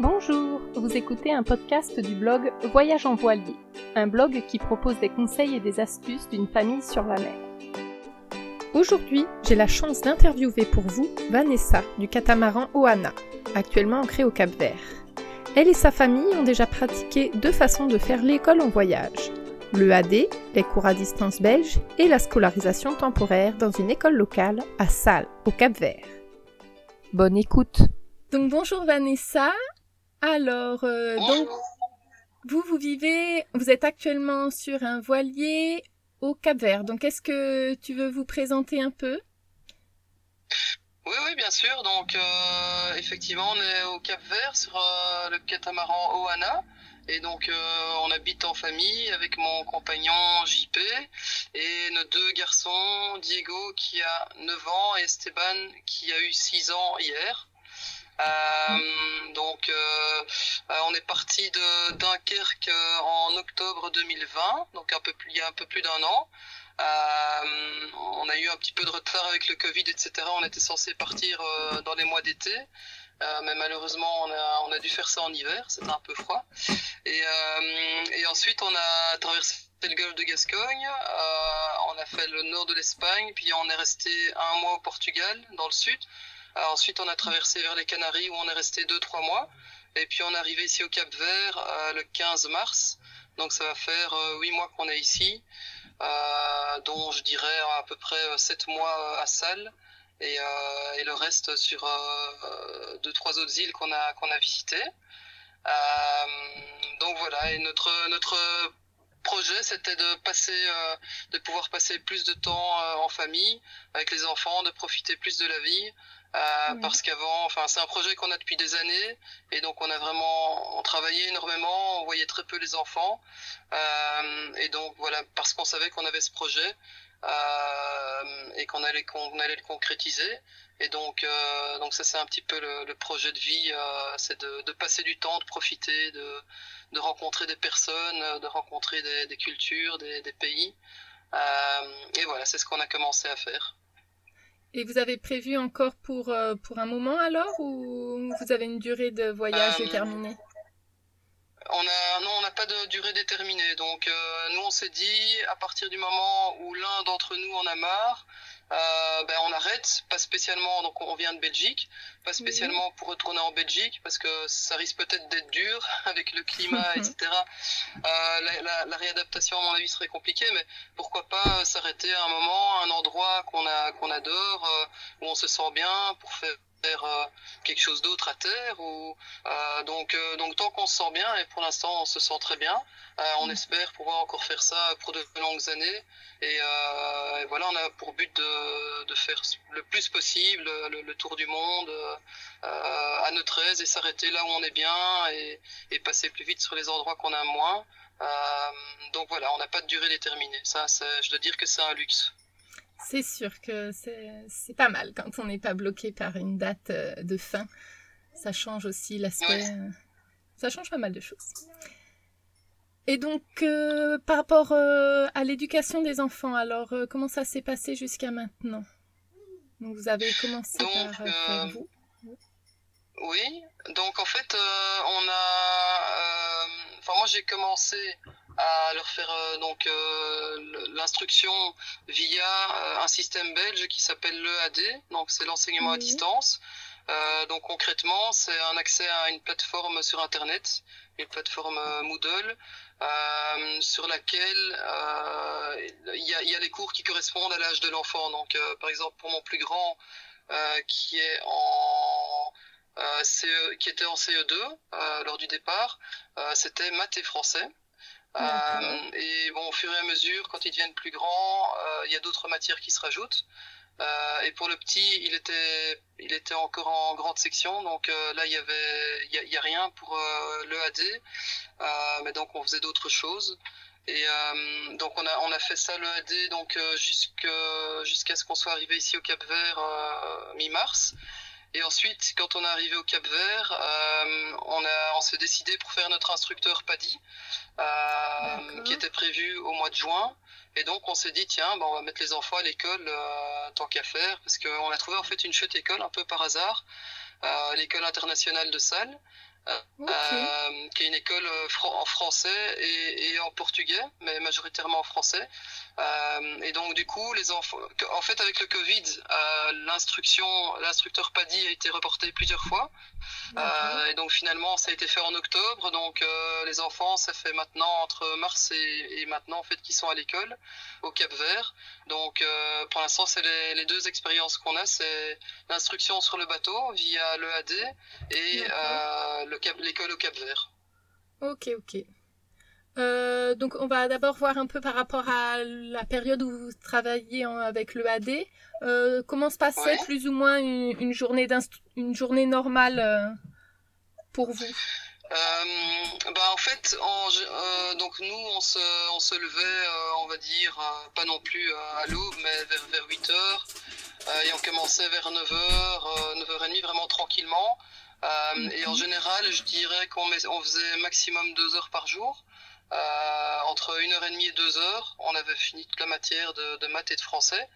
Bonjour, vous écoutez un podcast du blog Voyage en voilier, un blog qui propose des conseils et des astuces d'une famille sur la mer. Aujourd'hui, j'ai la chance d'interviewer pour vous Vanessa du catamaran Oana, actuellement ancrée au Cap Vert. Elle et sa famille ont déjà pratiqué deux façons de faire l'école en voyage. Le AD, les cours à distance belges, et la scolarisation temporaire dans une école locale à Salles, au Cap Vert. Bonne écoute. Donc bonjour Vanessa, alors, euh, donc, vous, vous vivez, vous êtes actuellement sur un voilier au Cap Vert. Donc, est-ce que tu veux vous présenter un peu? Oui, oui, bien sûr. Donc, euh, effectivement, on est au Cap Vert sur euh, le catamaran Oana. Et donc, on habite en famille avec mon compagnon JP et nos deux garçons, Diego qui a 9 ans et Esteban qui a eu 6 ans hier. Euh, donc, euh, euh, on est parti de Dunkerque en octobre 2020, donc un peu plus, il y a un peu plus d'un an. on a eu un petit peu de retard avec le Covid, etc. On était censé partir dans les mois d'été. mais malheureusement, on a, dû faire ça en hiver, c'était un peu froid. Et, ensuite, on a traversé le golfe de Gascogne, on a fait le nord de l'Espagne, puis on est resté un mois au Portugal, dans le sud ensuite, on a traversé vers les Canaries où on est resté 2-3 mois. Et puis on est arrivé ici au Cap Vert euh, le 15 mars. Donc ça va faire euh, 8 mois qu'on est ici, euh, dont je dirais à peu près 7 mois à Salles. Et, et, le reste sur deux trois autres îles qu'on a qu'on a visitées. donc voilà, et notre notre projet, c'était de passer, de pouvoir passer plus de temps en famille avec les enfants, de profiter plus de la vie, euh, parce qu'avant, enfin, c'est un projet qu'on a depuis des années, et donc on a vraiment, on travaillait énormément, on voyait très peu les enfants, euh, et donc voilà, parce qu'on savait qu'on avait ce projet euh, et qu'on allait, qu'on allait le concrétiser, et donc, euh, donc ça c'est un petit peu le, le projet de vie, euh, c'est de, de, passer du temps, de profiter, de, de rencontrer des personnes, de rencontrer des, des cultures, des, des pays, et voilà, c'est ce qu'on a commencé à faire. Et vous avez prévu encore pour, euh, pour un moment alors ou vous avez une durée de voyage euh, déterminée? On a, non, on n'a pas de durée déterminée. Donc, euh, nous, on s'est dit, à partir du moment où l'un d'entre nous en a marre, euh, ben, on arrête, pas spécialement, donc on vient de Belgique, pas spécialement pour retourner en Belgique, parce que ça risque peut-être d'être dur avec le climat, etc. Euh, la, la, la, réadaptation, à mon avis, serait compliquée, mais pourquoi pas s'arrêter à un moment, un endroit qu'on a qu'on adore, euh, où on se sent bien, pour faire faire euh, quelque chose d'autre à terre ou euh, donc euh, donc tant qu'on se sent bien et pour l'instant on se sent très bien on mm. espère pouvoir encore faire ça pour de longues années. Et, et voilà on a pour but de, de faire le plus possible le, le tour du monde à notre aise et s'arrêter là où on est bien et, et passer plus vite sur les endroits qu'on aime moins. Donc voilà on n'a pas de durée déterminée. Ça je dois dire que c'est un luxe c'est sûr que c'est pas mal quand on n'est pas bloqué par une date euh, de fin. Ça change aussi l'aspect. Euh, ça change pas mal de choses. Et donc, euh, par rapport à l'éducation des enfants, alors comment ça s'est passé jusqu'à maintenant? Donc, Vous avez commencé par faire vous Oui, donc en fait, on a. Enfin, moi j'ai commencé à leur faire euh, donc euh, l'instruction via euh, un système belge qui s'appelle l'EAD, donc c'est l'enseignement à distance. donc concrètement, c'est un accès à une plateforme sur Internet, une plateforme Moodle, sur laquelle il y, a, y, a, les cours qui correspondent à l'âge de l'enfant. Donc par exemple pour mon plus grand qui est en CE, qui était en CE2 lors du départ, c'était maths et français. Euh, et bon, au fur et à mesure, quand ils deviennent plus grands, euh, il y a d'autres matières qui se rajoutent. Euh, et pour le petit, il était, il était encore en grande section, donc là il y avait, il y a, rien pour le AD, mais donc on faisait d'autres choses. Et donc on a, on a fait ça le AD donc jusqu'à jusqu'à ce qu'on soit arrivé ici au Cap Vert mi-mars. Et ensuite, quand on est arrivé au Cap Vert, euh, on, a, on s'est décidé pour faire notre instructeur PADI, euh, qui était prévu au mois de juin. Et donc, on s'est dit, tiens, ben, on va mettre les enfants à l'école euh, tant qu'à faire, parce qu'on a trouvé en fait une chouette école un peu par hasard, euh, l'école internationale de Salles. Qui est une école en français et, en portugais, mais majoritairement en français. et donc du coup, les enfants, en fait, avec le Covid, l'instruction, l'instructeur PADI a été reporté plusieurs fois. et donc finalement, ça a été fait en octobre. Donc les enfants, ça fait maintenant entre mars et, maintenant en fait qui sont à l'école au Cap Vert. Donc pour l'instant, c'est les, les, deux expériences qu'on a, c'est l'instruction sur le bateau via l'EAD et euh, l'école au Cap Vert. Ok, ok. Euh, donc on va d'abord voir un peu par rapport à la période où vous travaillez avec l'EAD. Euh, comment se passait plus ou moins une, journée, une journée normale euh, pour vous? Bah en fait, donc nous on se, on se levait, on va dire, pas non plus à l'aube, mais vers, vers 8 heures. Euh, et on commençait vers 9h, 9h30 vraiment tranquillement. Euh, et en général, je dirais qu'on on faisait maximum 2 heures par jour. Euh, entre 1h30 et 2 heures, on avait fini toute la matière de, de maths et de français.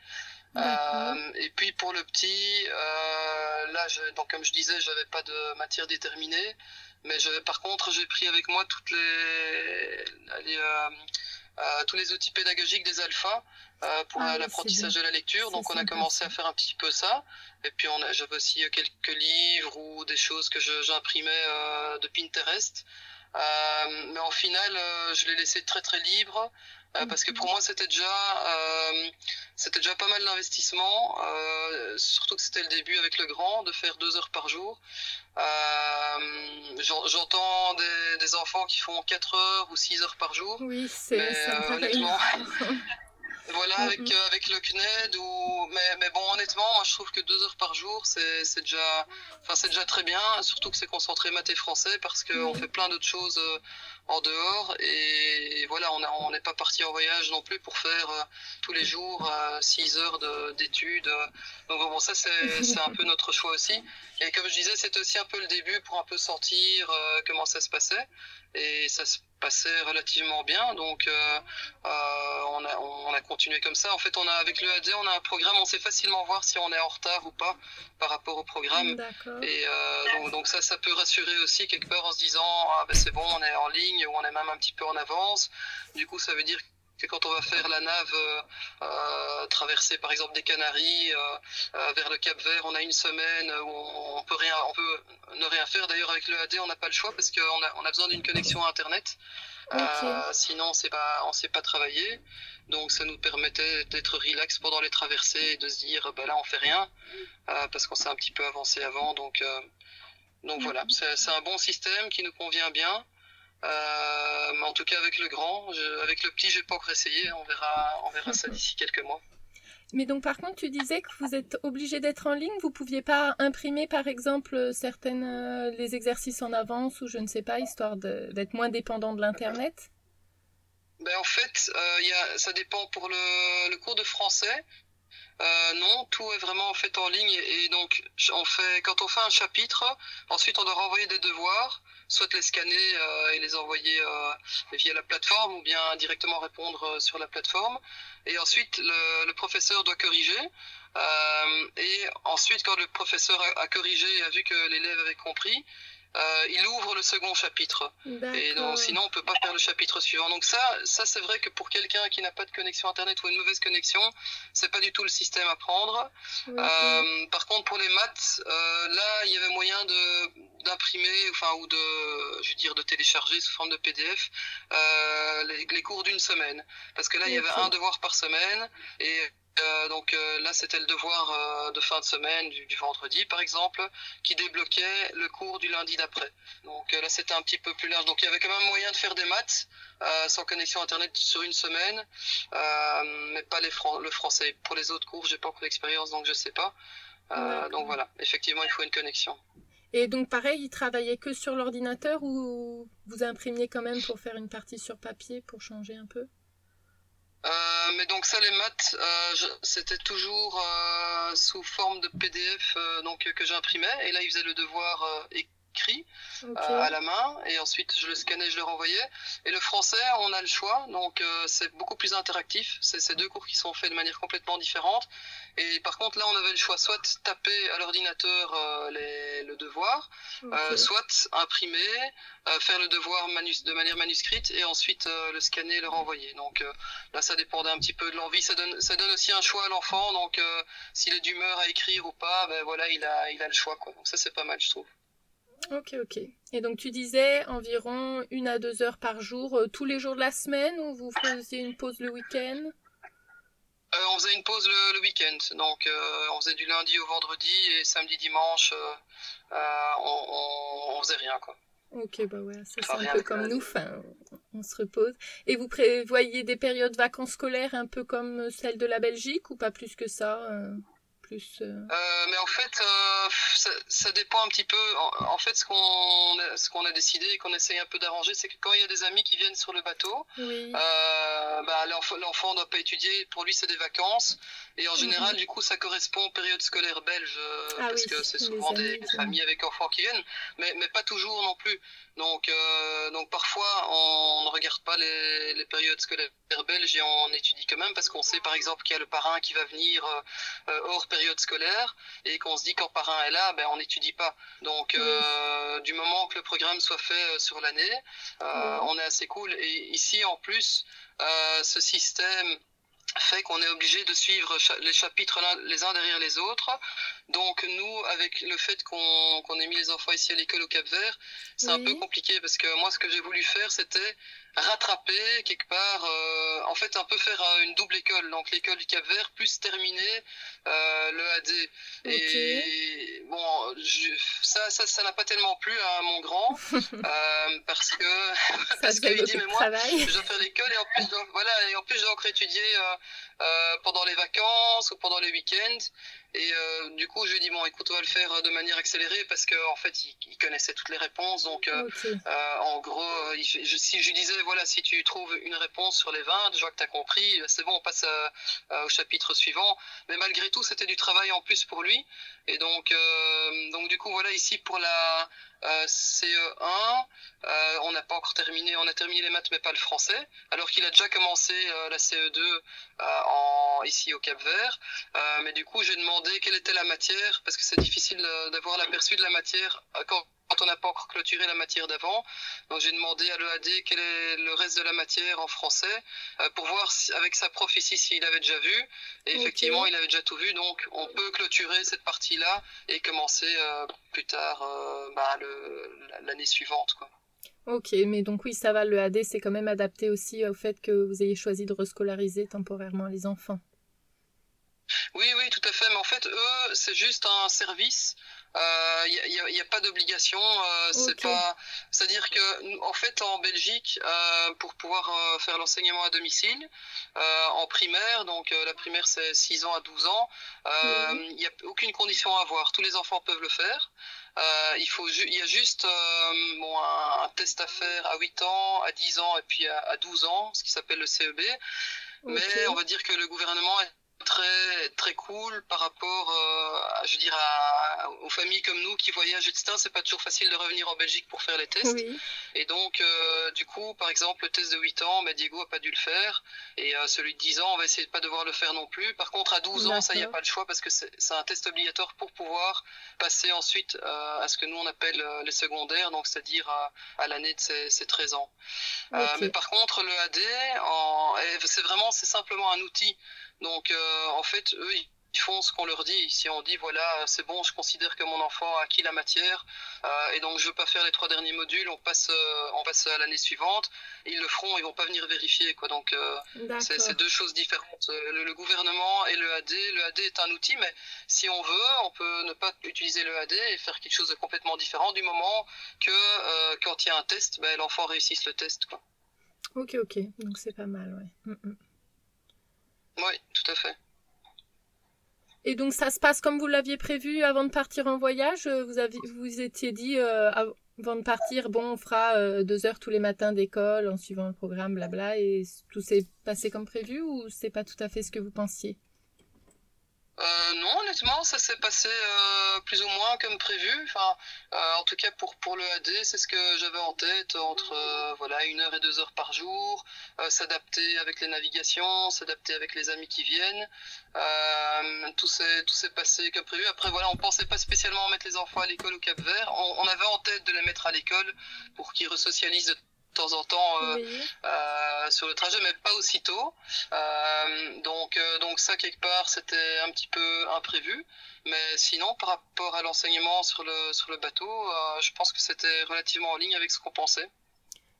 Euh, et puis pour le petit, euh, là, je, donc comme je disais, j'avais pas de matière déterminée, mais je, par contre, j'ai pris avec moi toutes les, les euh, tous les outils pédagogiques des alphas euh, pour ah l'apprentissage de la lecture. Donc on a commencé à faire un petit peu ça. Et puis on j'avais aussi quelques livres ou des choses que j'imprimais euh, de Pinterest. Euh, mais en final, euh, je l'ai laissé très très libre euh, parce que pour moi c'était déjà c'était déjà pas mal d'investissement, surtout que c'était le début avec le grand de faire deux heures par jour. J'entends des, des, enfants qui font 4 heures ou 6 heures par jour. Oui, c'est honnêtement. Voilà, avec, euh, avec le CNED ou mais, mais bon honnêtement moi je trouve que deux heures par jour c'est, c'est déjà enfin c'est déjà très bien. Surtout que c'est concentré maths et français parce qu'on fait plein d'autres choses euh, en dehors. Et voilà on n'est pas parti en voyage non plus pour faire euh, tous les jours six heures de, d'études donc bon ça c'est, c'est un peu notre choix aussi. Et comme je disais c'était aussi un peu le début pour un peu sentir comment ça se passait. Et ça se passait relativement bien. Donc, euh, euh, on, a, on, a, continué comme ça. En fait, on a avec le AD, on a un programme, on sait facilement voir si on est en retard ou pas par rapport au programme. Et euh, donc, donc, ça, ça peut rassurer aussi quelque part en se disant, ah ben c'est bon, on est en ligne ou on est même un petit peu en avance. Du coup, ça veut dire que quand on va faire la nave euh, euh, traverser par exemple des Canaries euh, vers le Cap Vert, on a une semaine où on, peut rien, on peut ne rien faire. D'ailleurs avec le AD, on n'a pas le choix parce qu'on a, on a besoin d'une connexion à Internet. sinon, on sait pas, on sait pas travailler. Donc, ça nous permettait d'être relax pendant les traversées et de se dire, bah là, on fait rien parce qu'on s'est un petit peu avancé avant. Donc, donc voilà, c'est un bon système qui nous convient bien. Euh, mais en tout cas avec le grand, avec le petit, j'ai pas encore essayé. On verra, on verra ça d'ici quelques mois. Mais donc par contre, tu disais que vous êtes obligé d'être en ligne. Vous pouviez pas imprimer par exemple certaines euh, les exercices en avance ou je ne sais pas, histoire d'être moins dépendant de l'internet? Ben en fait, euh, y a, ça dépend pour le, le cours de français. Euh, non, tout est vraiment fait en ligne et donc on fait quand on fait un chapitre, ensuite on doit renvoyer des devoirs, soit les scanner euh, et les envoyer euh, via la plateforme ou bien directement répondre sur la plateforme. Et ensuite le, le professeur doit corriger. et ensuite quand le professeur a, a corrigé et a vu que l'élève avait compris, euh, il ouvre le second chapitre. Et donc, sinon, on peut pas faire le chapitre suivant. Donc ça, ça c'est vrai que pour quelqu'un qui n'a pas de connexion internet ou une mauvaise connexion, c'est pas du tout le système à prendre. Euh, par contre, pour les maths, euh, là, il y avait moyen de d'imprimer, enfin ou de, je veux dire, de télécharger sous forme de PDF euh, les, les, cours d'une semaine. Parce que là, il y avait un devoir par semaine et euh, donc euh, là, c'était le devoir euh, de fin de semaine, du, du, vendredi par exemple, qui débloquait le cours du lundi d'après. Donc là, c'était un petit peu plus large. Donc il y avait quand même moyen de faire des maths sans connexion internet sur une semaine, mais pas les le français. Pour les autres cours, j'ai pas encore d'expérience, donc je sais pas. donc voilà, effectivement, il faut une connexion. Et donc pareil, il travaillait que sur l'ordinateur ou vous imprimiez quand même pour faire une partie sur papier pour changer un peu? Euh, mais donc ça, les maths, euh, c'était toujours euh, sous forme de PDF donc que j'imprimais. Et là, il faisait le devoir écrit à la main et ensuite je le scannais, je le renvoyais. Et le français, on a le choix, donc c'est beaucoup plus interactif. C'est ces deux cours qui sont faits de manière complètement différente. Et par contre, là, on avait le choix soit taper à l'ordinateur le devoir, soit imprimer, faire le devoir de manière manuscrite et ensuite le scanner et le renvoyer. Donc là, ça dépendait un petit peu de l'envie. Ça donne, ça donne aussi un choix à l'enfant. Donc s'il est d'humeur à écrire ou pas, ben voilà, il a, il a le choix. Quoi. Donc ça, c'est pas mal, je trouve. Ok, ok. Et donc tu disais environ une à deux heures par jour, euh, tous les jours de la semaine, ou vous faisiez une pause le week-end? Euh, On faisait une pause le, week-end. Donc euh, on faisait du lundi au vendredi et samedi, dimanche, on, on, faisait rien. quoi. Ok, bah ouais, ça c'est un peu comme nous, enfin, on se repose. Et vous prévoyez des périodes de vacances scolaires un peu comme celles de la Belgique ou pas plus que ça plus euh, euh, Mais en fait, euh, ça, dépend un petit peu. En, fait, ce qu'on ce qu'on a décidé et qu'on essaye un peu d'arranger, c'est que quand il y a des amis qui viennent sur le bateau, bah, l'enfant ne doit pas étudier. Pour lui, c'est des vacances. Et en général, du coup, ça correspond aux périodes scolaires belges, ah parce que c'est souvent des, familles avec enfants qui viennent, mais, mais pas toujours non plus. Donc, donc parfois, on ne regarde pas les, les, périodes scolaires belges et on étudie quand même, parce qu'on sait par exemple qu'il y a le parrain qui va venir hors période scolaire et qu'on se dit qu'en parrain est là, ben on n'étudie pas. Donc euh, du moment que le programme soit fait euh, sur l'année, euh, on est assez cool. Et ici en plus, ce système fait qu'on est obligé de suivre les chapitres les uns derrière les autres. Donc nous, avec le fait qu'on ait mis les enfants ici à l'école au Cap Vert, c'est un peu compliqué parce que moi, ce que j'ai voulu faire, c'était rattraper quelque part, euh, en fait un peu faire euh, une double école, donc l'école du Cap Vert plus terminer euh, le AD. Et bon, ça, ça, ça n'a pas tellement plu à mon grand parce que parce qu'il dit mais moi, je dois faire l'école et en plus, voilà, et en plus je dois encore étudier pendant les vacances ou pendant les week-ends. Et euh, du coup, je lui ai dit, bon, écoute, on va le faire euh, de manière accélérée parce qu'en en fait, il, connaissait toutes les réponses. Donc, euh, en gros, il je, si je lui disais, voilà, si tu trouves une réponse sur les 20, je vois que tu as compris, c'est bon, on passe au chapitre suivant. Mais malgré tout, c'était du travail en plus pour lui. Et donc, donc du coup, voilà, ici, pour la CE1, on n'a pas encore terminé, on a terminé les maths, mais pas le français, alors qu'il a déjà commencé la CE2 en, ici au Cap Vert. mais du coup, j'ai demandé quelle était la matière, parce que c'est difficile d'avoir l'aperçu de la matière euh, quand, on n'a pas encore clôturé la matière d'avant. Donc j'ai demandé à l'EAD quel est le reste de la matière en français, euh, pour voir avec sa prof ici s'il avait déjà vu. Et effectivement, il avait déjà tout vu, donc on peut clôturer cette partie-là et commencer euh, plus tard bah, l'année suivante. Quoi. Ok, mais donc oui, ça va, le AD, c'est quand même adapté aussi au fait que vous ayez choisi de rescolariser temporairement les enfants. Oui, oui, tout à fait. Mais en fait, eux, c'est juste un service. Il euh, n'y a, pas d'obligation. Euh, c'est pas. C'est-à-dire que, en fait, en Belgique, euh, pour pouvoir faire l'enseignement à domicile, en primaire, donc la primaire c'est 6 ans à 12 ans, il n'y a aucune condition à avoir. Tous les enfants peuvent le faire. il, faut il y a juste bon, un, test à faire à 8 ans, à 10 ans et puis à, 12 ans, ce qui s'appelle le CEB. Mais on va dire que le gouvernement est très très cool par rapport euh, à, je dirais aux familles comme nous qui voyagent etc c'est pas toujours facile de revenir en Belgique pour faire les tests. Et donc euh, du coup par exemple le test de 8 ans bah, Diego a pas dû le faire. Et euh, celui de 10 ans on va essayer de pas devoir le faire non plus. Par contre à 12 ans ça y a pas le choix parce que c'est un test obligatoire pour pouvoir passer ensuite à ce que nous on appelle les secondaires donc c'est-à-dire à, l'année de ses, 13 ans. Mais par contre le AD c'est vraiment c'est simplement un outil. Donc, euh, en fait, eux, ils font ce qu'on leur dit. Si on dit voilà, c'est bon, je considère que mon enfant a acquis la matière euh, et donc je veux pas faire les trois derniers modules, on passe, euh, on passe à l'année suivante. Ils le feront, ils vont pas venir vérifier quoi. Donc c'est deux choses différentes. Le, gouvernement et le AD, le AD est un outil, mais si on veut, on peut ne pas utiliser le AD et faire quelque chose de complètement différent du moment que quand il y a un test, ben, l'enfant réussisse le test quoi. Ok ok, donc c'est pas mal ouais. Mm, mm. Oui, tout à fait. Et donc ça se passe comme vous l'aviez prévu avant de partir en voyage Vous avez, vous étiez dit euh, avant de partir, bon, on fera euh, deux heures tous les matins d'école en suivant le programme, blabla, et tout s'est passé comme prévu ou c'est pas tout à fait ce que vous pensiez? Euh, non, honnêtement, ça s'est passé euh, plus ou moins comme prévu. Enfin, euh, en tout cas pour pour le AD, c'est ce que j'avais en tête entre voilà une heure et deux heures par jour, s'adapter avec les navigations, s'adapter avec les amis qui viennent. tout s'est tout s'est passé comme prévu. Après voilà, on pensait pas spécialement mettre les enfants à l'école au Cap Vert. On, on, avait en tête de les mettre à l'école pour qu'ils resocialisent temps en temps euh, euh, sur le trajet, mais pas aussitôt. Euh, donc, donc ça quelque part c'était un petit peu imprévu, mais sinon par rapport à l'enseignement sur le sur le bateau, je pense que c'était relativement en ligne avec ce qu'on pensait.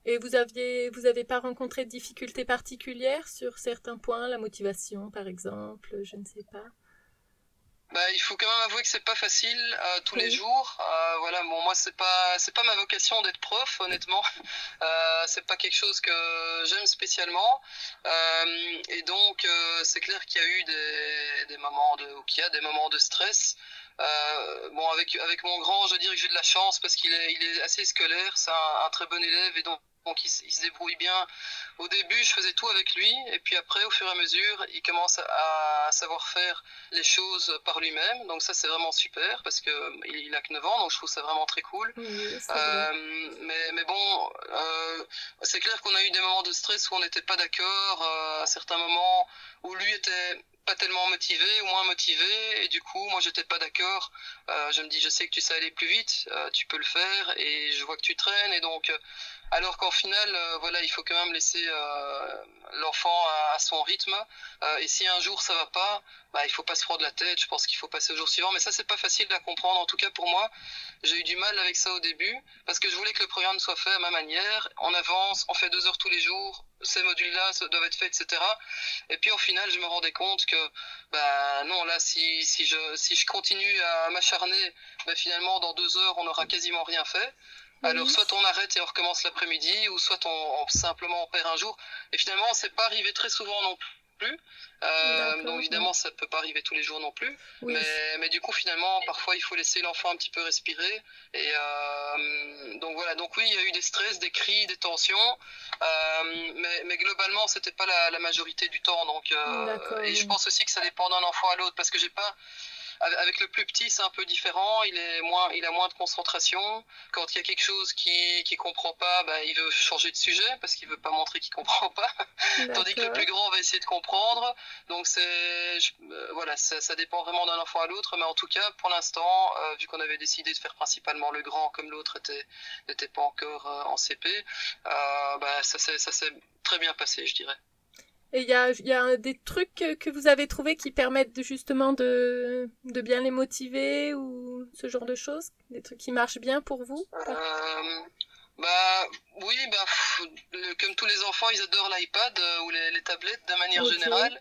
Et vous aviez, vous avez pas rencontré de difficultés particulières sur certains points, la motivation par exemple, je ne sais pas? Bah, il faut quand même avouer que c'est pas facile euh, tous les jours. Euh, voilà, bon, moi c'est pas c'est pas ma vocation d'être prof, honnêtement. Euh, c'est pas quelque chose que j'aime spécialement. Euh, et donc euh, c'est clair qu'il y a eu des, des moments de qu'il y a des moments de stress. bon, avec avec mon grand, je dirais que j'ai de la chance parce qu'il est il est assez scolaire, c'est un, un très bon élève et donc donc il, se débrouille bien. Au début, je faisais tout avec lui, et puis après, au fur et à mesure, il commence à, savoir faire les choses par lui-même. Donc ça, c'est vraiment super, parce que il, a que 9 ans, donc je trouve ça vraiment très cool. euh, mais, mais bon, euh, c'est clair qu'on a eu des moments de stress où on n'était pas d'accord, euh, à certains moments où lui était pas tellement motivé ou moins motivé. Et du coup moi j'étais pas d'accord. Euh, je me dis je sais que tu sais aller plus vite. Euh, tu peux le faire et je vois que tu traînes. Et donc alors qu'en final, euh, voilà, il faut quand même laisser euh, l'enfant à, son rythme. Euh, et si un jour ça va pas, bah, il faut pas se prendre la tête. Je pense qu'il faut passer au jour suivant. Mais ça, c'est pas facile à comprendre. En tout cas, pour moi, j'ai eu du mal avec ça au début parce que je voulais que le programme soit fait à ma manière. On avance, on fait deux heures tous les jours. Ces modules-là doivent être faits, etc. Et puis au final, je me rendais compte que, bah non, là, si, si je si je continue à m'acharner, bah, finalement, dans deux heures, on n'aura quasiment rien fait. Alors soit on arrête et on recommence l'après-midi, ou soit on, simplement on perd un jour. Et finalement, c'est pas arrivé très souvent non plus. Euh, donc évidemment, ça peut pas arriver tous les jours non plus. Mais, mais, du coup, finalement, parfois, il faut laisser l'enfant un petit peu respirer. Et euh, donc voilà. Donc oui, il y a eu des stress, des cris, des tensions. Euh, mais, mais, globalement, c'était pas la, la, majorité du temps. Donc et je pense aussi que ça dépend d'un enfant à l'autre, parce que j'ai pas avec le plus petit, c'est un peu différent. Il est moins, il a moins de concentration. Quand il y a quelque chose qui qui comprend pas, bah, il veut changer de sujet parce qu'il veut pas montrer qu'il comprend pas. Tandis que le plus grand va essayer de comprendre. Donc c'est, euh, voilà, ça, ça, dépend vraiment d'un enfant à l'autre. Mais en tout cas, pour l'instant, euh, vu qu'on avait décidé de faire principalement le grand comme l'autre était n'était pas encore euh, en CP, bah ça s'est ça s'est très bien passé, je dirais. Et il y a, y a des trucs que vous avez trouvés qui permettent justement de, de bien les motiver ou ce genre de choses? Des trucs qui marchent bien pour vous? Euh, bah oui, bah, comme tous les enfants, ils adorent l'iPad euh, ou les, les, tablettes de manière générale.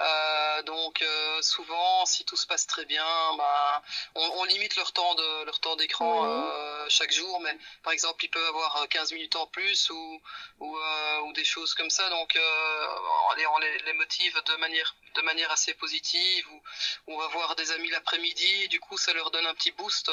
Euh, donc euh, souvent, si tout se passe très bien, bah, on, on limite leur temps de leur temps d'écran chaque jour. Mais par exemple, ils peuvent avoir 15 minutes en plus ou ou, ou des choses comme ça. Donc on les, on les, les, motive de manière de manière assez positive. Ou on va voir des amis l'après-midi. Du coup, ça leur donne un petit boost.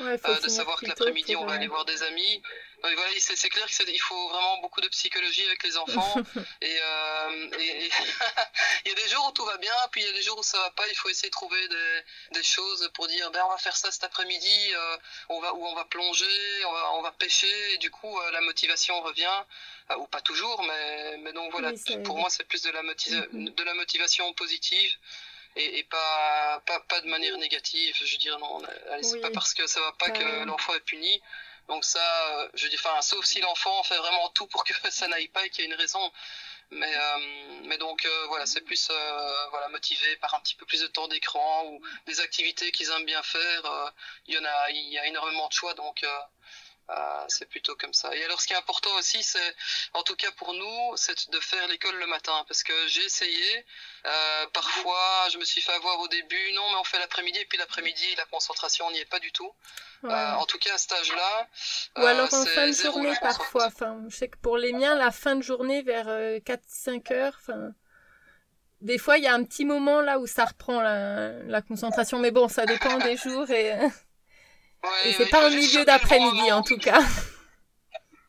Ouais, euh, de savoir que l'après-midi on va aller voir des amis. voilà, c'est clair qu'il faut vraiment beaucoup de psychologie avec les enfants. et, euh, et, et il y a des jours où tout va bien, puis il y a des jours où ça va pas. Il faut essayer de trouver des, des choses pour dire ben on va faire ça cet après-midi, euh, on va ou on va plonger, on va, on va pêcher. Et du coup euh, la motivation revient euh, ou pas toujours, mais mais donc voilà. Oui, pour moi c'est plus de la, mm -hmm. de la motivation positive et, et pas, pas, pas de manière négative. Je veux dire, non, allez, c'est oui. pas parce que ça va pas que l'enfant est puni. Donc ça, je dis, enfin, sauf si l'enfant fait vraiment tout pour que ça n'aille pas et qu'il y a une raison. Mais, euh, mais donc euh, voilà, c'est plus euh, voilà motivé par un petit peu plus de temps d'écran ou des activités qu'ils aiment bien faire. Il y en a, il y a énormément de choix, donc euh, c'est plutôt comme ça. Et alors, ce qui est important aussi, c'est, en tout cas pour nous, c'est de faire l'école le matin, parce que j'ai essayé. Euh, parfois, je me suis fait avoir au début, non, mais on fait l'après-midi, et puis l'après-midi, la concentration n'y est pas du tout. Ouais. Euh, en tout cas, à cet âge-là. Ou alors en fin de journée, parfois. Enfin, je sais que pour les miens, la fin de journée, vers 4-5 heures, enfin. Des fois, il y a un petit moment là où ça reprend la, la concentration, mais bon, ça dépend des jours et. Ouais, Et c'est pas au milieu d'après-midi en tout cas.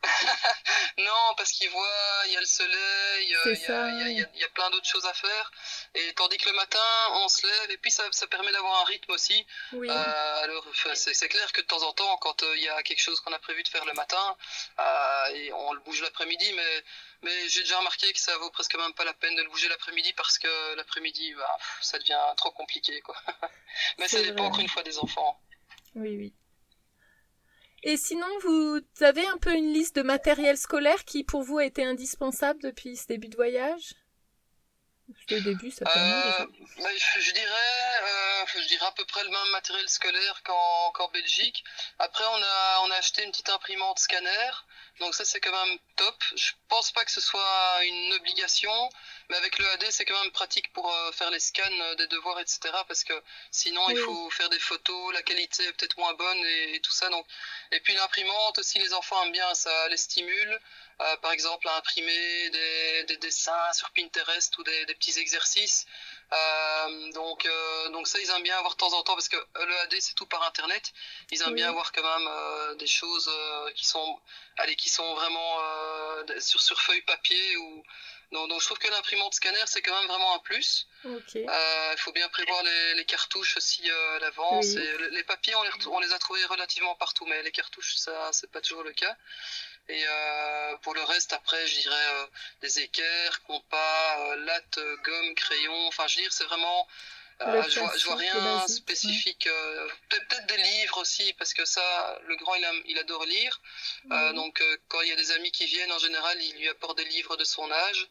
non, parce qu'ils voient, il y a le soleil, il y, a, plein d'autres choses à faire. Et tandis que le matin, on se lève et puis ça, ça permet d'avoir un rythme aussi. Oui. alors, c'est clair que de temps en temps, quand il y a quelque chose qu'on a prévu de faire le matin, et on le bouge l'après-midi, mais mais j'ai déjà remarqué que ça vaut presque même pas la peine de le bouger l'après-midi parce que l'après-midi, bah, ça devient trop compliqué, quoi. Mais ça dépend encore une fois des enfants. Oui, oui. Et sinon, vous avez un peu une liste de matériel scolaire qui, pour vous, a été indispensable depuis ce début de voyage? Le début, ça euh, bah, je, dirais, euh, je dirais à peu près le même matériel scolaire qu'en Belgique. Après, on a, on a acheté une petite imprimante scanner. Donc ça, c'est quand même top. Je pense pas que ce soit une obligation, mais avec le AD, c'est quand même pratique pour euh, faire les scans des devoirs, etc. Parce que sinon, il faut faire des photos, la qualité est peut-être moins bonne et, tout ça. Donc, et puis l'imprimante, si les enfants aiment bien, ça les stimule. Euh, par exemple à imprimer des, dessins sur Pinterest ou des, petits exercices. Euh, donc, euh, donc ça, ils aiment bien avoir de temps en temps parce que le AD c'est tout par internet. Ils aiment bien avoir quand même des choses qui sont, allez, qui sont vraiment sur sur feuille papier ou donc, je trouve que l'imprimante scanner, c'est quand même vraiment un plus. Il faut bien prévoir les, cartouches aussi à l'avance. Les papiers, on les, on les, a trouvés relativement partout, mais les cartouches, ça, c'est pas toujours le cas. Et euh, pour le reste, après, je dirais euh, des équerres, compas, euh, latte, gomme, crayon. Enfin, je veux dire, c'est vraiment. Je, vois, vois rien spécifique. Peut-être des livres aussi, parce que ça, le grand, il, il adore lire. donc, quand il y a des amis qui viennent, en général, il lui apporte des livres de son âge.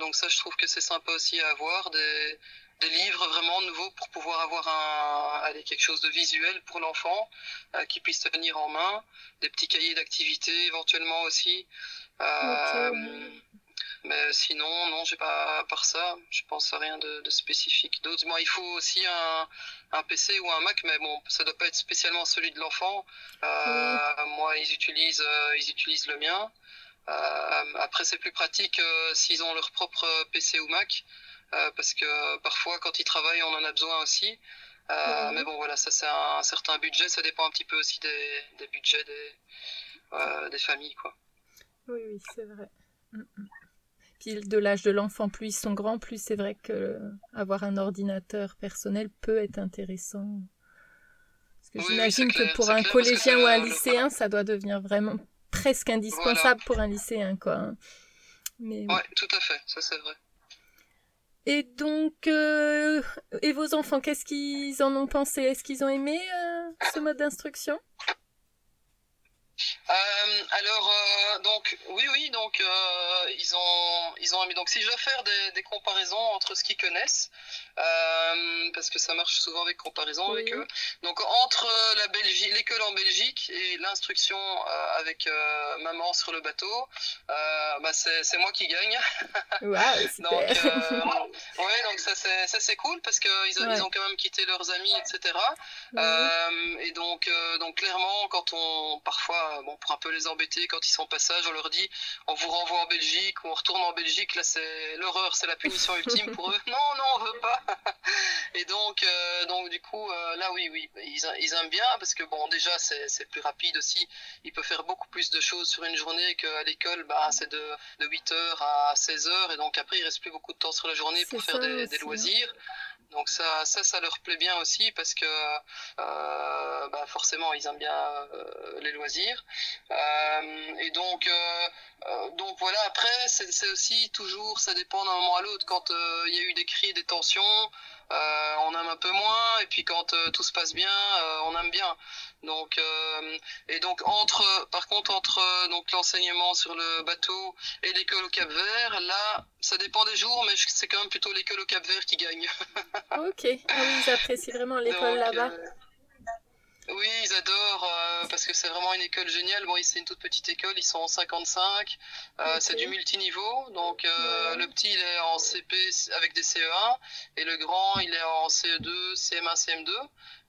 donc, ça, je trouve que c'est sympa aussi à avoir. Des, des livres vraiment nouveaux pour pouvoir avoir un, allez, quelque chose de visuel pour l'enfant euh, qui puisse tenir en main, des petits cahiers d'activité éventuellement aussi. Euh, mais sinon, non, j'ai pas à part ça, je pense à rien de, spécifique. D'autres, moi, il faut aussi un, un, PC ou un Mac, mais bon, ça doit pas être spécialement celui de l'enfant. Euh, moi, ils utilisent, ils utilisent le mien. après, c'est plus pratique s'ils ont leur propre PC ou Mac. Euh, parce que parfois quand ils travaillent on en a besoin aussi. Euh, mais bon voilà, ça c'est un, certain budget, ça dépend un petit peu aussi des, budgets des, euh, des familles quoi. Oui oui c'est vrai. Mm, Puis de l'âge de l'enfant, plus ils sont grands, plus c'est vrai que avoir un ordinateur personnel peut être intéressant. Parce que j'imagine que pour un collégien ou un lycéen, ça doit devenir vraiment presque indispensable pour un lycéen, quoi. Hein. Mais, ouais, tout à fait, ça c'est vrai. Et donc, euh, et vos enfants, qu'est-ce qu'ils en ont pensé? Est-ce qu'ils ont aimé euh, ce mode d'instruction? Euh, alors, euh, donc, oui, oui, donc, euh, ils, ont, ils ont Donc, si je dois faire des, des comparaisons entre ce qu'ils connaissent, parce que ça marche souvent avec comparaison avec eux. Donc, entre la Belgique, l'école en Belgique et l'instruction avec maman sur le bateau, bah, c'est moi qui gagne. Wow, donc, ouais, donc ça, c'est cool parce qu'ils ils ont quand même quitté leurs amis, etc. et donc, donc, clairement, quand on, parfois, bon, pour un peu les embêter, quand ils sont en passage, on leur dit on vous renvoie en Belgique on retourne en Belgique. Là, c'est l'horreur, c'est la punition ultime pour eux. Non, non, on veut pas. Et donc, euh, donc du coup, euh, là, oui, oui, ils, aiment bien parce que bon, déjà, c'est plus rapide aussi. Ils peuvent faire beaucoup plus de choses sur une journée qu'à l'école. Bah, c'est de, de 8h à 16h et donc après, il reste plus beaucoup de temps sur la journée pour faire des, des, hein. loisirs. Donc ça, ça, ça leur plaît bien aussi parce que euh, bah forcément ils aiment bien euh, les loisirs. Euh, et donc, euh, donc voilà. Après, c'est aussi toujours, ça dépend d'un moment à l'autre. Quand il y a eu des cris, des tensions, euh, on aime un peu moins, et puis quand euh, tout se passe bien, euh, on aime bien. Donc et donc entre, par contre entre donc l'enseignement sur le bateau et l'école au Cap Vert, là, ça dépend des jours, mais c'est quand même plutôt l'école au Cap Vert qui gagne. ok, ah oui, j'apprécie vraiment l'école là-bas. Oui, parce que c'est vraiment une école géniale. Bon, c'est une toute petite école, ils sont en 55. Euh, C'est du multiniveau. Donc euh, le petit il est en CP avec des CE1 et le grand il est en CE2, CM1, CM2.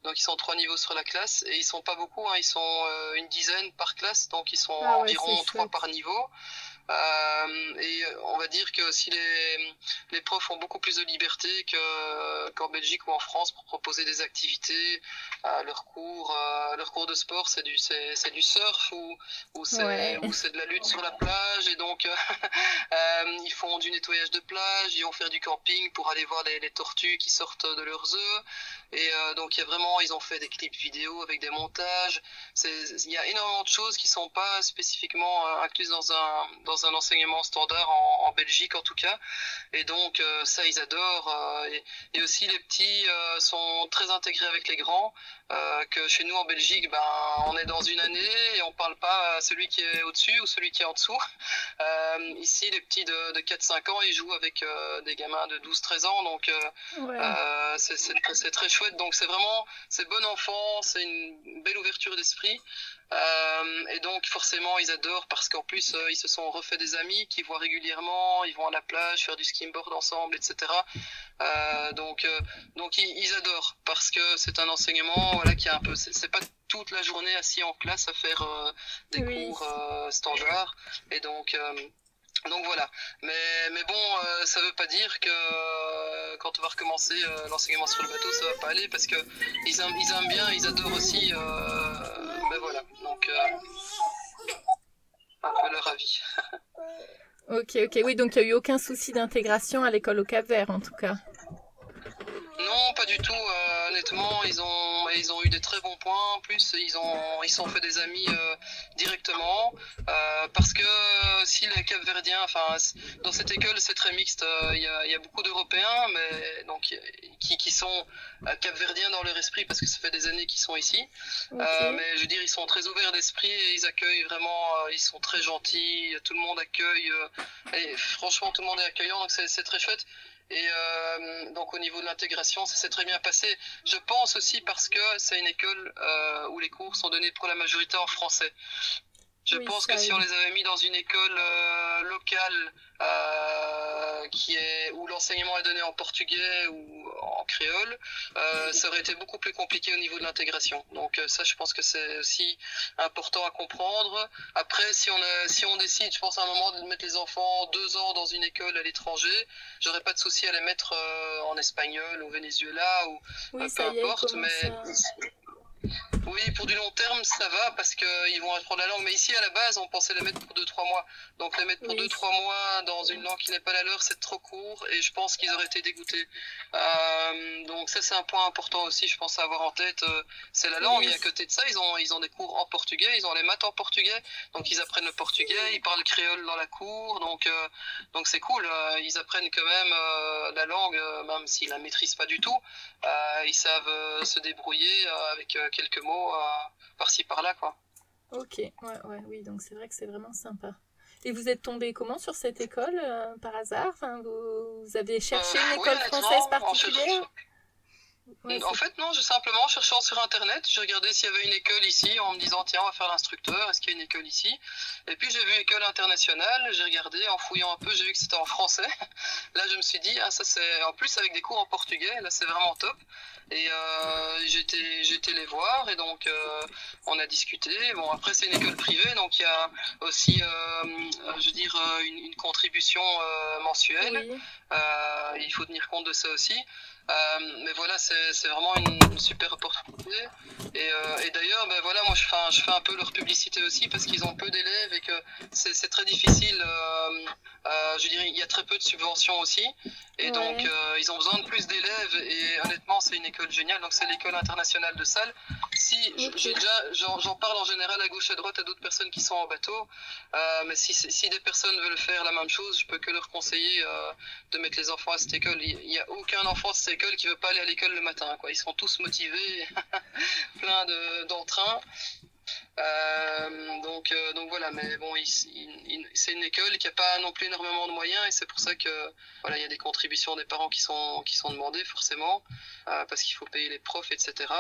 Donc ils sont trois niveaux sur la classe et ils sont pas beaucoup. Hein, ils sont euh, une dizaine par classe, donc ils sont ah environ trois par niveau. Euh, et on va dire que si les, les profs ont beaucoup plus de liberté qu'en Belgique ou en France pour proposer des activités, euh, leurs cours, euh, leurs cours de sport, c'est du, du surf ou, ou c'est, ou c'est de la lutte sur la plage. Et donc, ils font du nettoyage de plage, ils vont faire du camping pour aller voir les, les tortues qui sortent de leurs œufs. Et donc, il y a vraiment, ils ont fait des clips vidéo avec des montages. Il y a énormément de choses qui sont pas spécifiquement incluses dans un, dans un enseignement standard en, Belgique en tout cas. Et donc euh, ça ils adorent. Euh, et, aussi les petits euh, sont très intégrés avec les grands. que chez nous en Belgique, ben on est dans une année et on parle pas à celui qui est au-dessus ou celui qui est en dessous. ici les petits de, de 4-5 ans ils jouent avec des gamins de 12-13 ans donc c'est très chouette. Donc c'est vraiment c'est bon enfant, c'est une belle ouverture d'esprit. Euh, et donc forcément ils adorent parce qu'en plus euh, ils se sont refait des amis qui voient régulièrement, ils vont à la plage faire du skimboard ensemble, etc. Euh, donc donc ils, adorent parce que c'est un enseignement voilà qui est un peu c'est pas toute la journée assis en classe à faire des cours standards. Et donc donc voilà, mais, mais bon, ça veut pas dire que quand on va recommencer l'enseignement sur le bateau, ça va pas aller parce que ils aiment, ils aiment bien, ils adorent aussi ben voilà, donc euh, un leur avis. ok, ok, oui, donc il n'y a eu aucun souci d'intégration à l'école au Cap Vert en tout cas. Non, pas du tout. Euh, honnêtement, ils ont, ils ont eu des très bons points. En plus, ils ont, ils sont fait des amis euh, directement. Euh, parce que si les Capverdiens, enfin, dans cette école, c'est très mixte. Il y a, y a beaucoup d'Européens, mais donc qui, qui sont Capverdiens dans leur esprit parce que ça fait des années qu'ils sont ici. mais je veux dire, ils sont très ouverts d'esprit et ils accueillent vraiment. ils sont très gentils. Tout le monde accueille. et franchement, tout le monde est accueillant, donc c'est très chouette. Et euh, donc au niveau de l'intégration, ça s'est très bien passé. Je pense aussi parce que c'est une école euh, où les cours sont donnés pour la majorité en français. Je pense que si on les avait mis dans une école euh, locale euh, qui est où l'enseignement est donné en portugais ou en créole, euh, ça aurait été beaucoup plus compliqué au niveau de l'intégration. Donc ça, je pense que c'est aussi important à comprendre. Après, si on a, si on décide, je pense à un moment de mettre les enfants deux ans dans une école à l'étranger, j'aurais pas de souci à les mettre en espagnol, au Venezuela ou peu importe, mais oui, pour du long terme, ça va parce qu'ils vont apprendre la langue. Mais ici, à la base, on pensait les mettre pour 2-3 mois. Donc, les mettre pour 2-3 mois dans une langue qui n'est pas la leur, c'est trop court et je pense qu'ils auraient été dégoûtés. Euh, donc, ça, c'est un point important aussi, je pense, à avoir en tête. Euh, c'est la langue. Et à côté de ça, ils ont, ils ont des cours en portugais, ils ont les maths en portugais. Donc, ils apprennent le portugais, ils parlent créole dans la cour. Donc, euh, donc c'est cool. ils apprennent quand même la langue, même s'ils la maîtrisent pas du tout. ils savent se débrouiller avec quelques mots euh, par-ci par-là quoi. Ok, ouais, ouais, oui, donc c'est vrai que c'est vraiment sympa. Et vous êtes tombé comment sur cette école euh, par hasard? Enfin, vous, avez cherché une euh, école française particulière? En fait, non, je simplement cherchant sur internet, j'ai regardé s'il y avait une école ici en me disant tiens, on va faire l'instructeur, est-ce qu'il y a une école ici? Et puis j'ai vu école internationale, j'ai regardé en fouillant un peu, j'ai vu que c'était en français. Là, je me suis dit ah ça c'est en plus avec des cours en portugais, là c'est vraiment top. Et euh, j'ai été les voir et donc euh, on a discuté. Bon après c'est une école privée donc il y a aussi euh, je veux dire une, une contribution euh, mensuelle. Euh, il faut tenir compte de ça aussi. Euh, mais voilà, c'est vraiment une, super opportunité. Et, euh, et d'ailleurs, ben voilà, moi je fais, un, je fais un peu leur publicité aussi parce qu'ils ont peu d'élèves et que c'est très difficile. Euh, je dirais, il y a très peu de subventions aussi. Et donc, ils ont besoin de plus d'élèves. Et honnêtement, c'est une école géniale. Donc, c'est l'école internationale de salle. Si, j'ai déjà, j'en parle en général à gauche et à droite à d'autres personnes qui sont en bateau. mais si, si des personnes veulent faire la même chose, je peux que leur conseiller de mettre les enfants à cette école. Il n'y a aucun enfant de cette école qui veut pas aller à l'école le matin. Quoi. Ils sont tous motivés, plein d'entrain. Euh, donc, euh, donc voilà, mais bon, c'est une école qui n'a pas non plus énormément de moyens et c'est pour ça que voilà, il y a des contributions des parents qui sont qui sont demandées forcément euh, parce qu'il faut payer les profs, etc.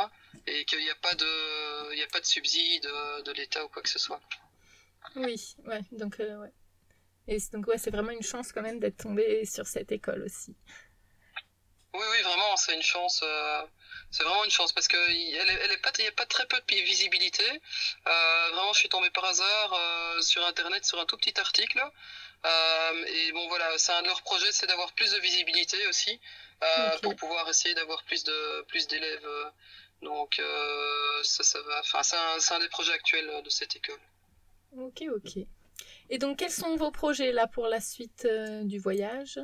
Et qu'il n'y a pas de il a pas de subside de, de l'État ou quoi que ce soit. Oui, ouais, donc ouais. Et donc, ouais, c'est vraiment une chance quand même d'être tombé sur cette école aussi. Oui, oui, vraiment, c'est une chance. Euh, C'est vraiment une chance parce que elle est, elle est pas, il n'y a pas très peu de visibilité. Euh, vraiment, je suis tombé par hasard euh, sur internet sur un tout petit article. Et bon voilà, c'est un de leurs projets, c'est d'avoir plus de visibilité aussi pour pouvoir essayer d'avoir plus de plus d'élèves. Donc ça, ça va. Enfin, c'est un, un des projets actuels de cette école. Ok, ok. Et donc, quels sont vos projets là pour la suite du voyage?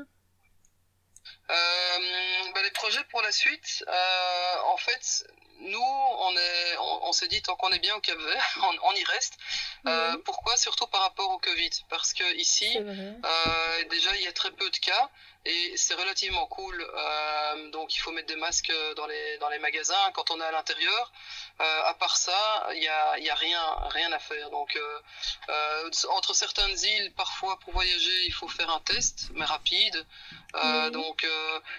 Bah, les projets pour la suite, euh, en fait, nous, on est, on, s'est dit tant qu'on est bien au Cap Vert, on, y reste. Euh, pourquoi? Surtout par rapport au Covid, parce que ici, euh, déjà, il y a très peu de cas et c'est relativement cool. Euh, donc, il faut mettre des masques dans les dans les magasins quand on est à l'intérieur. Euh, à part ça, il y a, y a rien rien à faire. Donc, euh, entre certaines îles, parfois pour voyager, il faut faire un test, mais rapide. Donc,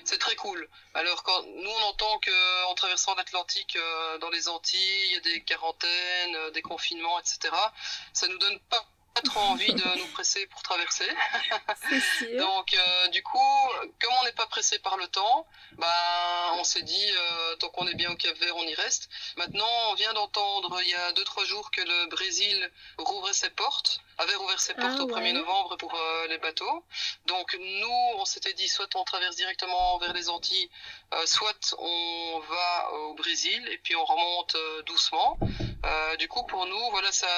c'est très cool. Alors, quand nous on entend que en traversant l'Atlantique dans les Antilles, il y a des quarantaines, des confinements, etc. Ça nous donne pas trop envie de nous presser pour traverser. Donc euh, du coup, comme on n'est pas pressé par le temps, bah, on s'est dit euh, tant qu'on est bien au Cap Vert, on y reste. Maintenant, on vient d'entendre il y a 2-3 jours que le Brésil rouvrait ses portes, avait rouvert ses portes ah au 1er novembre pour euh, les bateaux. Donc nous, on s'était dit soit on traverse directement vers les Antilles, soit on va au Brésil et puis on remonte doucement. du coup, pour nous, voilà, ça,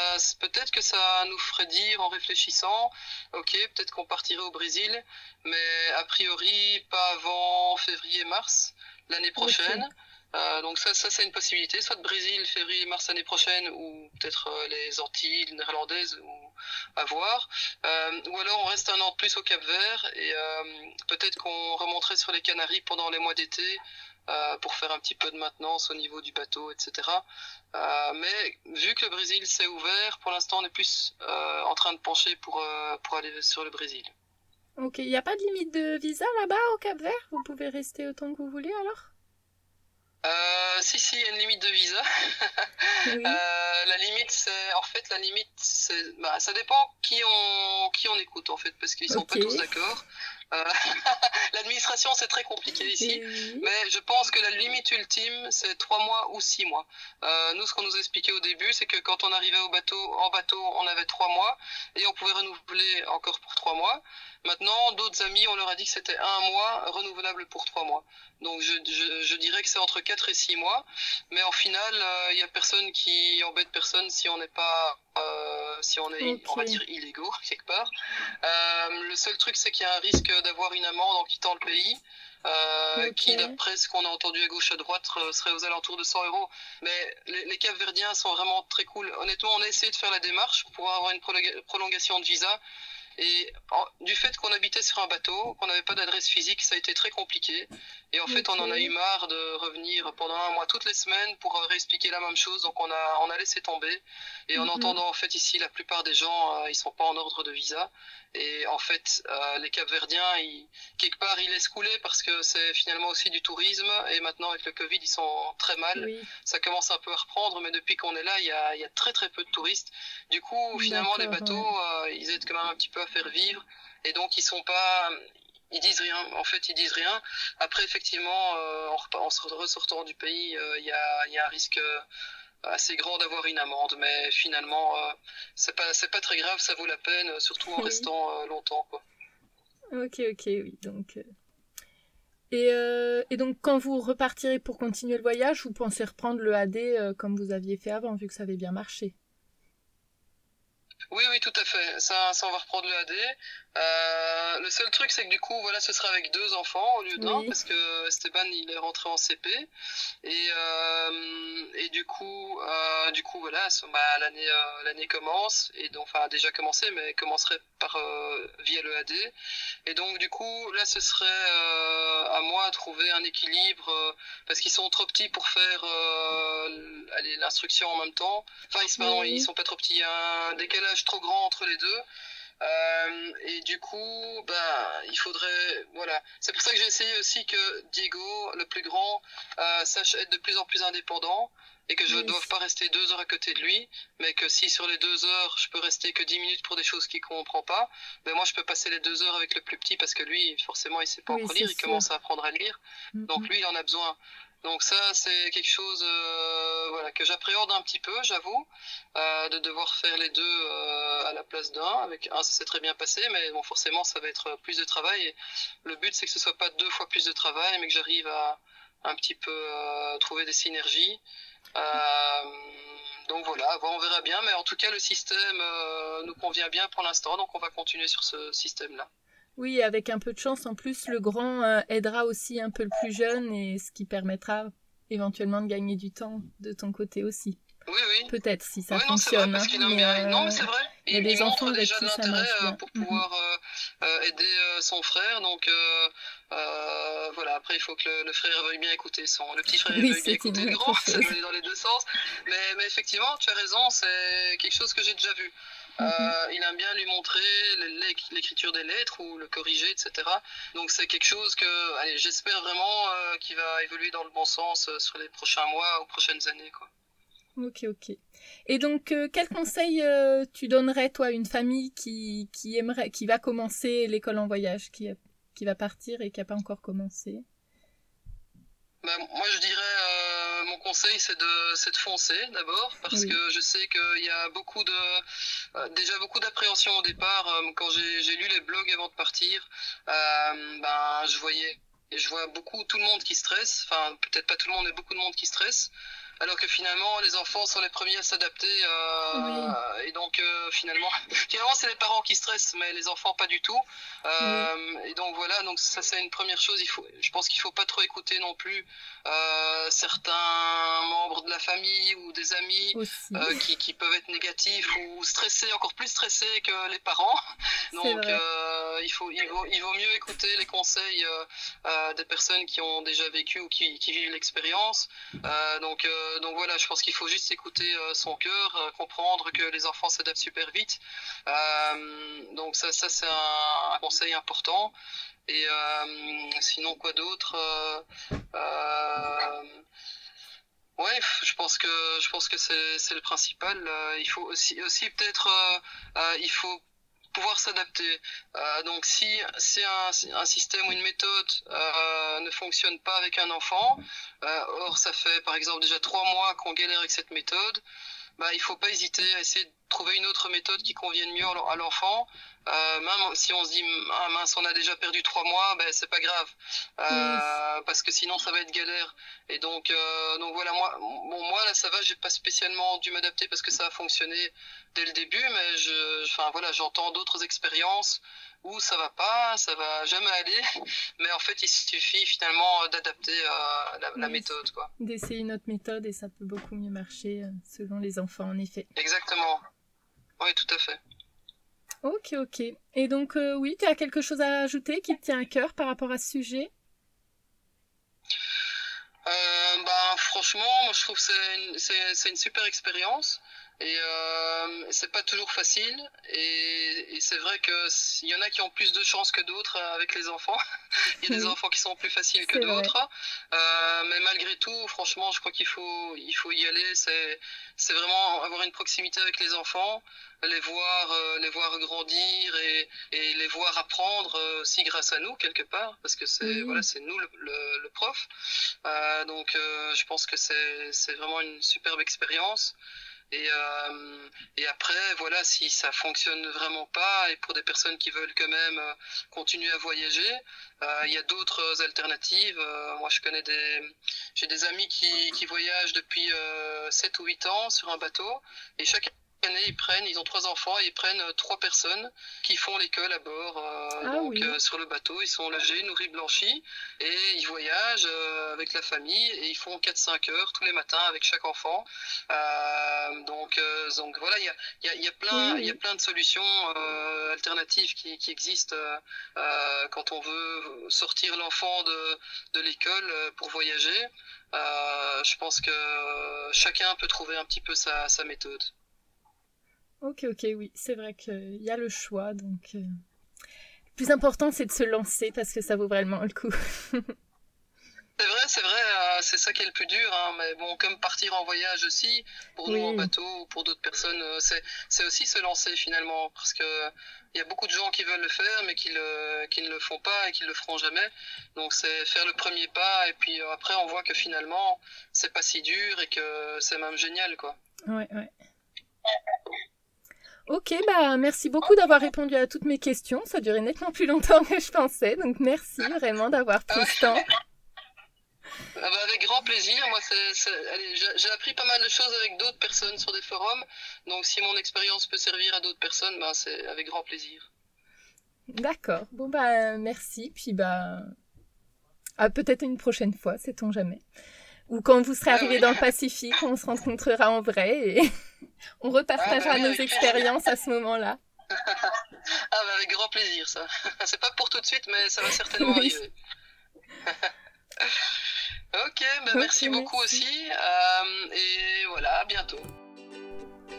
peut-être que ça nous ferait dire en réfléchissant, ok, peut-être qu'on partirait au Brésil, mais a priori pas avant février-mars l'année prochaine. Euh, donc ça, ça c'est une possibilité, soit de Brésil, février, mars l'année prochaine, ou peut-être euh, les Antilles néerlandaises, ou à voir. Euh, ou alors on reste un an de plus au Cap Vert et peut-être qu'on remonterait sur les Canaries pendant les mois d'été pour faire un petit peu de maintenance au niveau du bateau, etc. Mais vu que le Brésil s'est ouvert, pour l'instant on est plus en train de pencher pour, pour aller sur le Brésil. Ok, il n'y a pas de limite de visa là-bas au Cap Vert? Vous pouvez rester autant que vous voulez alors? Euh, si, si, il y a une limite de visa. euh, la limite, c'est. En fait, la limite, c'est. Bah, ça dépend qui on, écoute, en fait, parce qu'ils sont pas tous d'accord. Euh, l'administration, c'est très compliqué ici, mais je pense que la limite ultime, c'est trois mois ou six mois. Euh, nous, ce qu'on nous expliquait au début, c'est que quand on arrivait au bateau, en bateau, on avait trois mois et on pouvait renouveler encore pour trois mois. Maintenant, d'autres amis, on leur a dit que c'était un mois renouvelable pour trois mois. Donc, je, je, je dirais que c'est entre quatre et six mois, mais en final, il euh, n'y a personne qui embête personne si on n'est pas, euh, si on est, on va dire, illégaux quelque part. Euh, le seul truc, c'est qu'il y a un risque d'avoir une amende en quittant le pays. Euh, qui, d'après ce qu'on a entendu à gauche à droite, euh, serait aux alentours de 100 euros. Mais les, les Verdiens sont vraiment très cool. Honnêtement, on a essayé de faire la démarche pour avoir une prolongation de visa. Et du fait qu'on habitait sur un bateau, qu'on n'avait pas d'adresse physique, ça a été très compliqué. Et en fait, on en a eu marre de revenir pendant un mois toutes les semaines pour euh, réexpliquer la même chose. Donc on a, on a laissé tomber. Et en mhm. entendant en fait ici, la plupart des gens, euh, ils sont pas en ordre de visa. Et en fait, euh, les Capverdiens, ils, quelque part, ils laissent couler parce que c'est finalement aussi du tourisme. Et maintenant, avec le Covid, ils sont très mal. Ça commence un peu à reprendre, mais depuis qu'on est là, il y a, y a, très très peu de touristes. Du coup, finalement, les bateaux, euh, ils aident quand même un petit peu à faire vivre. Et donc, ils sont pas, ils disent rien. En fait, ils disent rien. Après, effectivement, euh, en, en, ressortant du pays, il y a, y, a, un risque assez grand d'avoir une amende, mais finalement, euh, c'est pas, c'est pas très grave, ça vaut la peine, surtout en restant euh, longtemps, quoi. Ok, ok, oui, donc. Euh. Et, et, donc, quand vous repartirez pour continuer le voyage, vous pensez reprendre le AD comme vous aviez fait avant, vu que ça avait bien marché? Oui, oui, tout à fait. Ça, ça on va reprendre le AD. Euh, le seul truc, c'est que du coup, voilà, ce sera avec deux enfants au lieu d'un, parce que Esteban, il est rentré en CP. Et, euh, et du coup, euh, du coup, voilà, bah, l'année, l'année commence, et donc, enfin, déjà commencé, mais commencerait par via le AD. Et donc, du coup, là, ce serait à moi de trouver un équilibre, parce qu'ils sont trop petits pour faire l'instruction en même temps. Enfin, ils, pardon, ils sont pas trop petits. Il y a un décalage trop grand entre les deux. Euh, et du coup, bah, il faudrait, voilà. C'est pour ça que j'ai essayé aussi que Diego, le plus grand, euh, sache être de plus en plus indépendant et que je ne doive pas rester deux heures à côté de lui, mais que si sur les deux heures, je peux rester que dix minutes pour des choses qu'il comprend pas, ben moi je peux passer les deux heures avec le plus petit parce que lui, forcément, il sait pas encore lire, il commence à apprendre à lire, donc lui, il en a besoin. Donc ça, c'est quelque chose euh, voilà, que j'appréhende un petit peu, j'avoue, euh, de devoir faire les deux euh, à la place d'un. Avec un, ça s'est très bien passé, mais bon, forcément, ça va être plus de travail. Et le but, c'est que ce soit pas deux fois plus de travail, mais que j'arrive à un petit peu trouver des synergies. donc voilà, on verra bien, mais en tout cas, le système nous convient bien pour l'instant, donc on va continuer sur ce système-là. Oui, avec un peu de chance, en plus, le grand euh, aidera aussi un peu le plus jeune et ce qui permettra éventuellement de gagner du temps de ton côté aussi. Oui, oui. Peut-être si ça fonctionne. Non, hein, mais, non, mais c'est vrai. Il, il montre déjà l'intérêt euh, pour mhm. pouvoir euh, aider son frère. Donc voilà, après il faut que le, frère veuille bien écouter son. Le petit frère veuille bien écouter le grand. Ça doit aller dans les deux sens. Mais, mais effectivement, tu as raison, c'est quelque chose que j'ai déjà vu. Euh, mhm. il aime bien lui montrer l'écriture des lettres ou le corriger, etc. Donc c'est quelque chose que, allez, j'espère vraiment euh, qu'il va évoluer dans le bon sens euh, sur les prochains mois ou prochaines années, quoi. Ok, ok. Et donc, quel conseil tu donnerais, toi, à une famille qui, qui, aimerait, qui va commencer l'école en voyage, qui, qui va partir et qui n'a pas encore commencé? Bah, Moi, je dirais conseil, c'est de, de foncer d'abord, parce que je sais qu'il y a beaucoup de, euh, déjà beaucoup d'appréhension au départ. Euh, quand j'ai lu les blogs avant de partir, euh, ben, je voyais, je vois beaucoup tout le monde qui stresse. Enfin, peut-être pas tout le monde, mais beaucoup de monde qui stresse alors que finalement les enfants sont les premiers à s'adapter euh, et donc euh, finalement finalement c'est les parents qui stressent mais les enfants pas du tout. Euh, et donc voilà donc ça c'est une première chose. Il faut je pense qu'il faut pas trop écouter non plus certains membres de la famille ou des amis qui, qui, peuvent être négatifs ou stressés encore plus stressés que les parents. Donc il faut il vaut, il vaut mieux écouter les conseils des personnes qui ont déjà vécu ou qui, qui vivent l'expérience. Donc euh, donc voilà, je pense qu'il faut juste écouter euh, son cœur, euh, comprendre que les enfants s'adaptent super vite. donc ça, ça c'est un, conseil important. Et sinon, quoi d'autre Ouais, je pense que je pense que c'est le principal. il faut aussi aussi peut-être il faut pouvoir s'adapter. donc si, si un, système ou une méthode ne fonctionne pas avec un enfant, euh, or, ça fait par exemple déjà trois mois qu'on galère avec cette méthode. Bah, il faut pas hésiter à essayer de trouver une autre méthode qui convienne mieux à l'enfant. Euh, même si on se dit ah mince on a déjà perdu trois mois, ben c'est pas grave euh, parce que sinon ça va être galère. Et donc euh, donc voilà moi bon moi là ça va j'ai pas spécialement dû m'adapter parce que ça a fonctionné dès le début, mais je enfin voilà j'entends d'autres expériences où ça va pas, ça va jamais aller, mais en fait il suffit finalement d'adapter euh, la, méthode quoi. D'essayer une autre méthode et ça peut beaucoup mieux marcher selon les enfants en effet. Exactement. Oui, tout à fait. Ok, ok. Et donc, euh, oui, tu as quelque chose à ajouter qui te tient à cœur par rapport à ce sujet? Euh, bah, Franchement, moi, je trouve que c'est une, une, super expérience. Et euh, c'est pas toujours facile. Et, et c'est vrai qu'il y en a qui ont plus de chance que d'autres avec les enfants. il y a des enfants qui sont plus faciles que d'autres. Euh, mais malgré tout, franchement, je crois qu'il faut, il faut y aller. C'est vraiment avoir une proximité avec les enfants, les voir, euh, les voir grandir et, et, les voir apprendre euh, aussi grâce à nous quelque part, parce que c'est voilà, c'est nous le, le, le prof. Euh, donc, euh, je pense que c'est vraiment une superbe expérience. Et, euh, et après, voilà, si ça fonctionne vraiment pas, et pour des personnes qui veulent quand même euh, continuer à voyager, euh, il y a d'autres alternatives. Euh, moi, je connais des, j'ai des amis qui, qui voyagent depuis 7 ou 8 ans sur un bateau, et chaque année, ils prennent, ils ont trois enfants, et ils prennent euh, trois personnes qui font l'école à bord. Euh, ah donc euh, sur le bateau, ils sont logés, nourris, blanchis, et ils voyagent avec la famille et ils font 4-5 heures tous les matins avec chaque enfant. donc, donc voilà, il y a, y, a, y a, plein, il y a plein de solutions alternatives qui, qui existent quand on veut sortir l'enfant de, de l'école pour voyager. je pense que chacun peut trouver un petit peu sa, sa méthode. Ok, ok, oui, c'est vrai qu'il y a le choix, donc euh, le plus important c'est de se lancer parce que ça vaut vraiment le coup. C'est vrai, c'est vrai, euh, c'est ça qui est le plus dur. Hein, mais bon, comme partir en voyage aussi, pour nous en bateau ou pour d'autres personnes, euh, c'est aussi se lancer finalement. Parce que il y a beaucoup de gens qui veulent le faire, mais qui, le, qui ne le font pas et qui ne le feront jamais. Donc c'est faire le premier pas, et puis après on voit que finalement, c'est pas si dur et que c'est même génial, quoi. Ouais, ouais. Ok, bah merci beaucoup d'avoir répondu à toutes mes questions. Ça a duré nettement plus longtemps que je pensais, donc merci vraiment d'avoir pris ce temps. Ah bah, avec grand plaisir. Moi, j'ai appris pas mal de choses avec d'autres personnes sur des forums. Donc, si mon expérience peut servir à d'autres personnes, bah, c'est avec grand plaisir. D'accord. Bon, bah, merci. Puis, bah, à peut-être une prochaine fois, sait-on jamais. Ou quand vous serez ah arrivé dans le Pacifique, on se rencontrera en vrai et on repartagera ah bah nos expériences à ce moment-là. ah, bah, avec grand plaisir, ça. C'est pas pour tout de suite, mais ça va certainement arriver. Ok, bah merci beaucoup aussi. Euh, et voilà, à bientôt.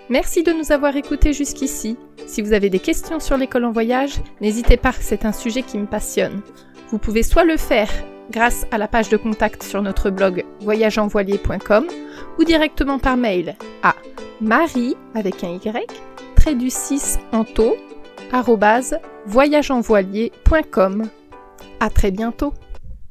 Merci de nous avoir écoutés jusqu'ici. Si vous avez des questions sur l'école en voyage, n'hésitez pas, c'est un sujet qui me passionne. Vous pouvez soit le faire grâce à la page de contact sur notre blog voyageenvoilier.com ou directement par mail à marie avec un y trait du 6 en taux voyageenvoilier.com. À très bientôt.